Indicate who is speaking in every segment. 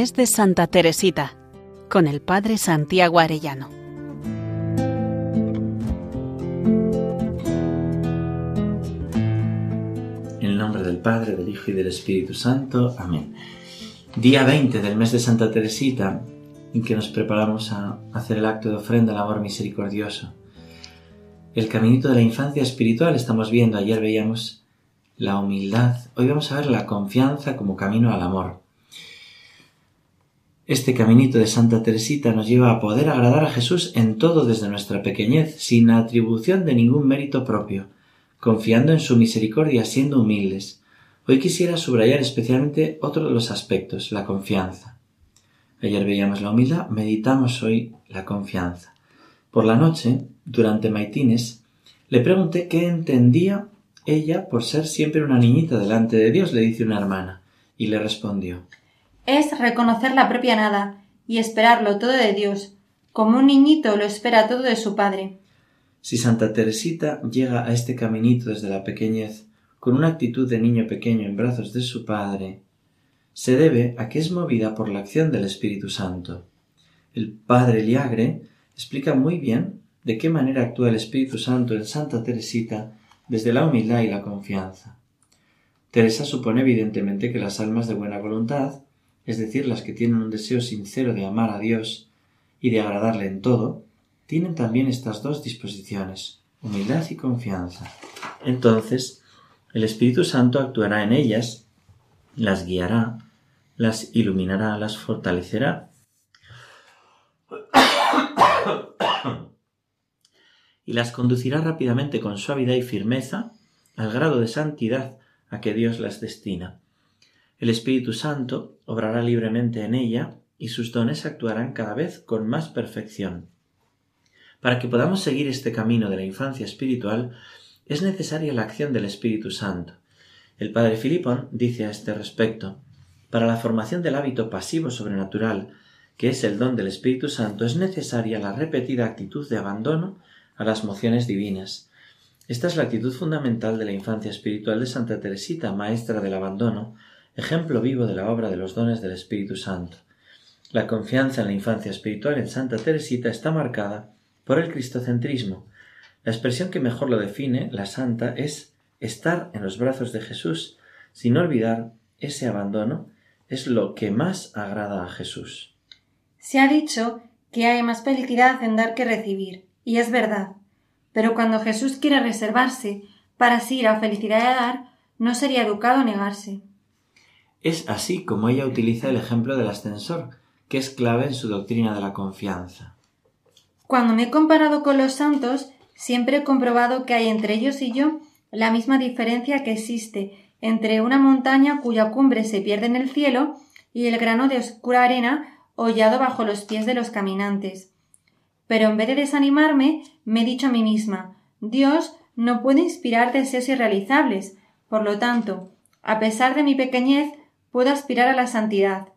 Speaker 1: mes de Santa Teresita con el Padre Santiago Arellano.
Speaker 2: En nombre del Padre, del Hijo y del Espíritu Santo. Amén. Día 20 del mes de Santa Teresita, en que nos preparamos a hacer el acto de ofrenda al amor misericordioso. El caminito de la infancia espiritual estamos viendo, ayer veíamos la humildad, hoy vamos a ver la confianza como camino al amor. Este caminito de Santa Teresita nos lleva a poder agradar a Jesús en todo desde nuestra pequeñez, sin atribución de ningún mérito propio, confiando en su misericordia, siendo humildes. Hoy quisiera subrayar especialmente otro de los aspectos, la confianza. Ayer veíamos la humildad, meditamos hoy la confianza. Por la noche, durante maitines, le pregunté qué entendía ella por ser siempre una niñita delante de Dios, le dice una hermana, y le respondió
Speaker 3: es reconocer la propia nada y esperarlo todo de Dios, como un niñito lo espera todo de su padre.
Speaker 2: Si Santa Teresita llega a este caminito desde la pequeñez con una actitud de niño pequeño en brazos de su padre, se debe a que es movida por la acción del Espíritu Santo. El padre Liagre explica muy bien de qué manera actúa el Espíritu Santo en Santa Teresita desde la humildad y la confianza. Teresa supone evidentemente que las almas de buena voluntad es decir, las que tienen un deseo sincero de amar a Dios y de agradarle en todo, tienen también estas dos disposiciones, humildad y confianza. Entonces, el Espíritu Santo actuará en ellas, las guiará, las iluminará, las fortalecerá y las conducirá rápidamente con suavidad y firmeza al grado de santidad a que Dios las destina. El Espíritu Santo obrará libremente en ella y sus dones actuarán cada vez con más perfección. Para que podamos seguir este camino de la infancia espiritual, es necesaria la acción del Espíritu Santo. El padre Filipón dice a este respecto, para la formación del hábito pasivo sobrenatural, que es el don del Espíritu Santo, es necesaria la repetida actitud de abandono a las mociones divinas. Esta es la actitud fundamental de la infancia espiritual de Santa Teresita, maestra del abandono, ejemplo vivo de la obra de los dones del Espíritu Santo. La confianza en la infancia espiritual en Santa Teresita está marcada por el cristocentrismo. La expresión que mejor lo define, la santa, es estar en los brazos de Jesús, sin olvidar ese abandono, es lo que más agrada a Jesús.
Speaker 3: Se ha dicho que hay más felicidad en dar que recibir, y es verdad. Pero cuando Jesús quiere reservarse para sí la felicidad de dar, no sería educado negarse.
Speaker 2: Es así como ella utiliza el ejemplo del ascensor, que es clave en su doctrina de la confianza.
Speaker 3: Cuando me he comparado con los santos, siempre he comprobado que hay entre ellos y yo la misma diferencia que existe entre una montaña cuya cumbre se pierde en el cielo y el grano de oscura arena hollado bajo los pies de los caminantes. Pero en vez de desanimarme, me he dicho a mí misma Dios no puede inspirar deseos irrealizables. Por lo tanto, a pesar de mi pequeñez, puedo aspirar a la santidad.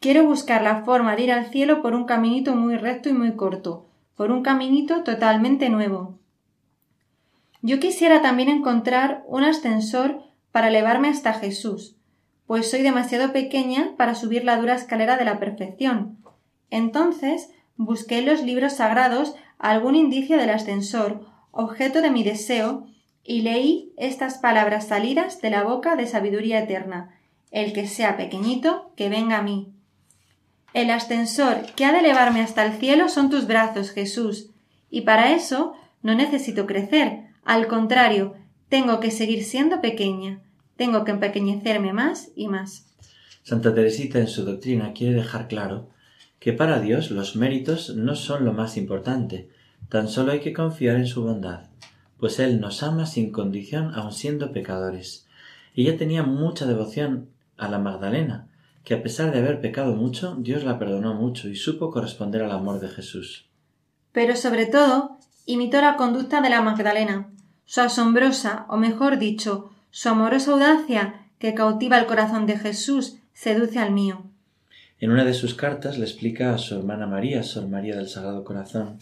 Speaker 3: Quiero buscar la forma de ir al cielo por un caminito muy recto y muy corto, por un caminito totalmente nuevo. Yo quisiera también encontrar un ascensor para elevarme hasta Jesús, pues soy demasiado pequeña para subir la dura escalera de la perfección. Entonces busqué en los libros sagrados algún indicio del ascensor, objeto de mi deseo, y leí estas palabras salidas de la boca de sabiduría eterna, el que sea pequeñito, que venga a mí. El ascensor que ha de elevarme hasta el cielo son tus brazos, Jesús, y para eso no necesito crecer, al contrario, tengo que seguir siendo pequeña, tengo que empequeñecerme más y más.
Speaker 2: Santa Teresita en su doctrina quiere dejar claro que para Dios los méritos no son lo más importante, tan solo hay que confiar en su bondad, pues Él nos ama sin condición aun siendo pecadores. Ella tenía mucha devoción a la Magdalena, que a pesar de haber pecado mucho, Dios la perdonó mucho y supo corresponder al amor de Jesús.
Speaker 3: Pero sobre todo, imitó la conducta de la Magdalena, su asombrosa, o mejor dicho, su amorosa audacia que cautiva el corazón de Jesús, seduce al mío.
Speaker 2: En una de sus cartas le explica a su hermana María, Sor María del Sagrado Corazón,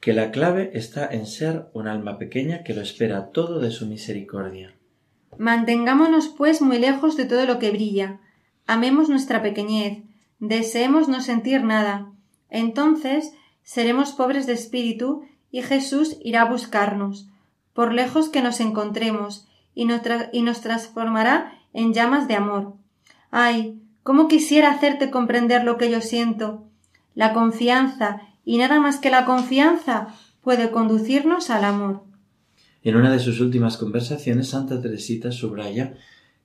Speaker 2: que la clave está en ser un alma pequeña que lo espera todo de su misericordia.
Speaker 3: Mantengámonos, pues, muy lejos de todo lo que brilla. Amemos nuestra pequeñez, deseemos no sentir nada. Entonces seremos pobres de espíritu y Jesús irá a buscarnos, por lejos que nos encontremos, y nos, y nos transformará en llamas de amor. Ay, cómo quisiera hacerte comprender lo que yo siento. La confianza, y nada más que la confianza, puede conducirnos al amor.
Speaker 2: En una de sus últimas conversaciones, Santa Teresita subraya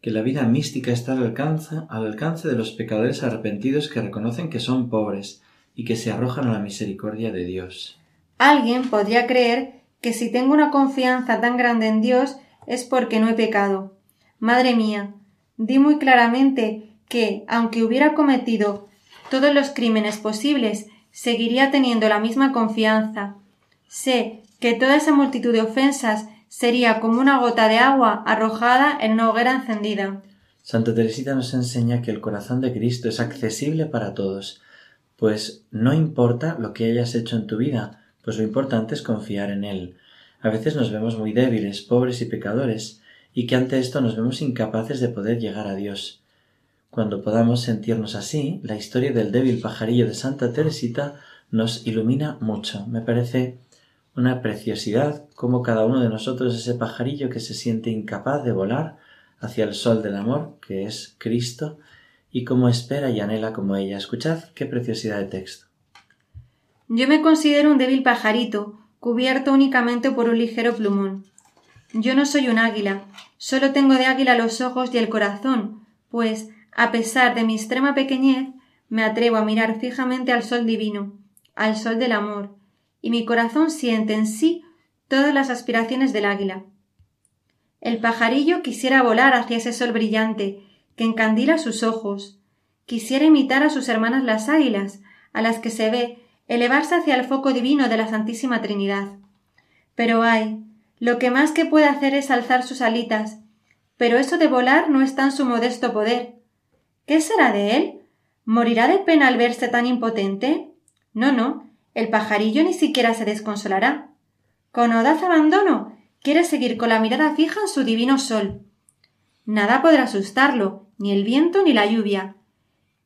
Speaker 2: que la vida mística está al alcance, al alcance de los pecadores arrepentidos que reconocen que son pobres y que se arrojan a la misericordia de Dios.
Speaker 3: Alguien podría creer que si tengo una confianza tan grande en Dios es porque no he pecado. Madre mía, di muy claramente que, aunque hubiera cometido todos los crímenes posibles, seguiría teniendo la misma confianza. Sé que toda esa multitud de ofensas sería como una gota de agua arrojada en una hoguera encendida.
Speaker 2: Santa Teresita nos enseña que el corazón de Cristo es accesible para todos, pues no importa lo que hayas hecho en tu vida, pues lo importante es confiar en Él. A veces nos vemos muy débiles, pobres y pecadores, y que ante esto nos vemos incapaces de poder llegar a Dios. Cuando podamos sentirnos así, la historia del débil pajarillo de Santa Teresita nos ilumina mucho. Me parece una preciosidad como cada uno de nosotros ese pajarillo que se siente incapaz de volar hacia el sol del amor, que es Cristo, y como espera y anhela como ella. Escuchad qué preciosidad de texto.
Speaker 3: Yo me considero un débil pajarito, cubierto únicamente por un ligero plumón. Yo no soy un águila, solo tengo de águila los ojos y el corazón, pues, a pesar de mi extrema pequeñez, me atrevo a mirar fijamente al sol divino, al sol del amor, y mi corazón siente en sí todas las aspiraciones del águila. El pajarillo quisiera volar hacia ese sol brillante que encandila sus ojos, quisiera imitar a sus hermanas las águilas, a las que se ve elevarse hacia el foco divino de la Santísima Trinidad. Pero ay, lo que más que puede hacer es alzar sus alitas, pero eso de volar no está en su modesto poder. ¿Qué será de él? ¿Morirá de pena al verse tan impotente? No, no, el pajarillo ni siquiera se desconsolará. Con audaz abandono quiere seguir con la mirada fija en su divino sol. Nada podrá asustarlo, ni el viento ni la lluvia.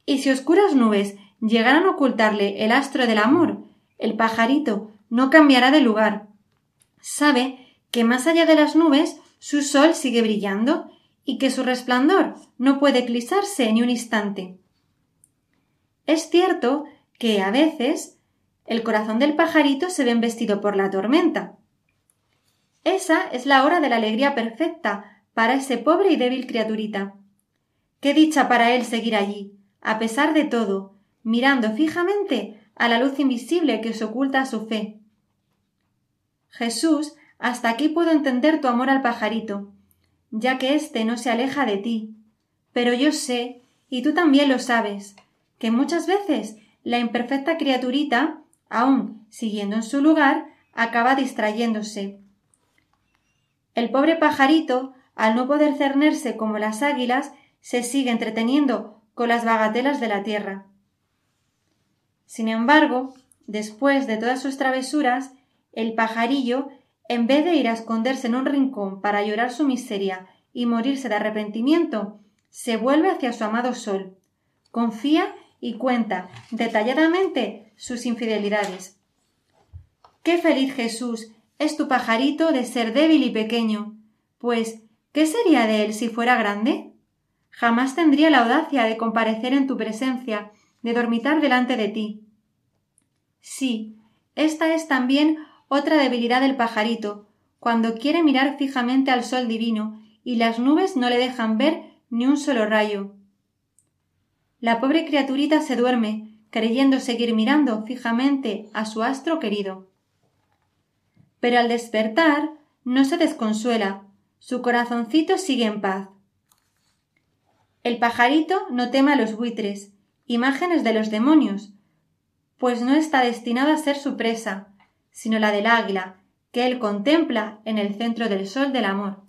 Speaker 3: Y si oscuras nubes llegaran a ocultarle el astro del amor, el pajarito no cambiará de lugar. Sabe que más allá de las nubes su sol sigue brillando y que su resplandor no puede eclipsarse ni un instante. Es cierto que a veces el corazón del pajarito se ve embestido por la tormenta. Esa es la hora de la alegría perfecta para ese pobre y débil criaturita. Qué dicha para él seguir allí, a pesar de todo, mirando fijamente a la luz invisible que se oculta su fe. Jesús, hasta aquí puedo entender tu amor al pajarito, ya que éste no se aleja de ti. Pero yo sé, y tú también lo sabes, que muchas veces la imperfecta criaturita aún siguiendo en su lugar, acaba distrayéndose. El pobre pajarito, al no poder cernerse como las águilas, se sigue entreteniendo con las bagatelas de la tierra. Sin embargo, después de todas sus travesuras, el pajarillo, en vez de ir a esconderse en un rincón para llorar su miseria y morirse de arrepentimiento, se vuelve hacia su amado sol, confía y cuenta detalladamente sus infidelidades. Qué feliz Jesús es tu pajarito de ser débil y pequeño, pues ¿qué sería de él si fuera grande? Jamás tendría la audacia de comparecer en tu presencia, de dormitar delante de ti. Sí, esta es también otra debilidad del pajarito, cuando quiere mirar fijamente al sol divino y las nubes no le dejan ver ni un solo rayo. La pobre criaturita se duerme, creyendo seguir mirando fijamente a su astro querido. Pero al despertar no se desconsuela, su corazoncito sigue en paz. El pajarito no teme a los buitres, imágenes de los demonios, pues no está destinado a ser su presa, sino la del águila, que él contempla en el centro del sol del amor.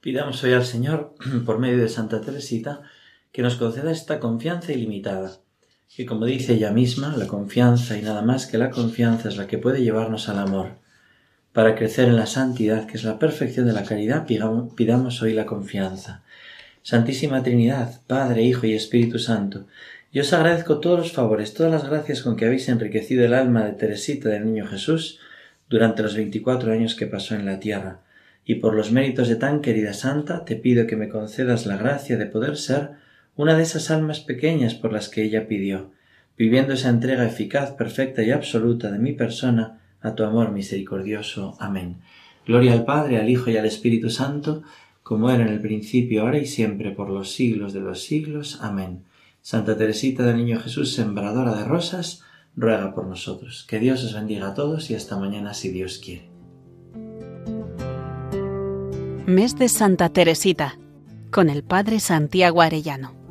Speaker 2: Pidamos hoy al Señor, por medio de Santa Teresita, que nos conceda esta confianza ilimitada, que como dice ella misma, la confianza y nada más que la confianza es la que puede llevarnos al amor. Para crecer en la santidad, que es la perfección de la caridad, pidamos hoy la confianza. Santísima Trinidad, Padre, Hijo y Espíritu Santo, Y os agradezco todos los favores, todas las gracias con que habéis enriquecido el alma de Teresita del Niño Jesús durante los veinticuatro años que pasó en la tierra, y por los méritos de tan querida santa te pido que me concedas la gracia de poder ser una de esas almas pequeñas por las que ella pidió, viviendo esa entrega eficaz, perfecta y absoluta de mi persona a tu amor misericordioso. Amén. Gloria al Padre, al Hijo y al Espíritu Santo, como era en el principio, ahora y siempre, por los siglos de los siglos. Amén. Santa Teresita del Niño Jesús, sembradora de rosas, ruega por nosotros. Que Dios os bendiga a todos y hasta mañana si Dios quiere.
Speaker 1: Mes de Santa Teresita, con el Padre Santiago Arellano.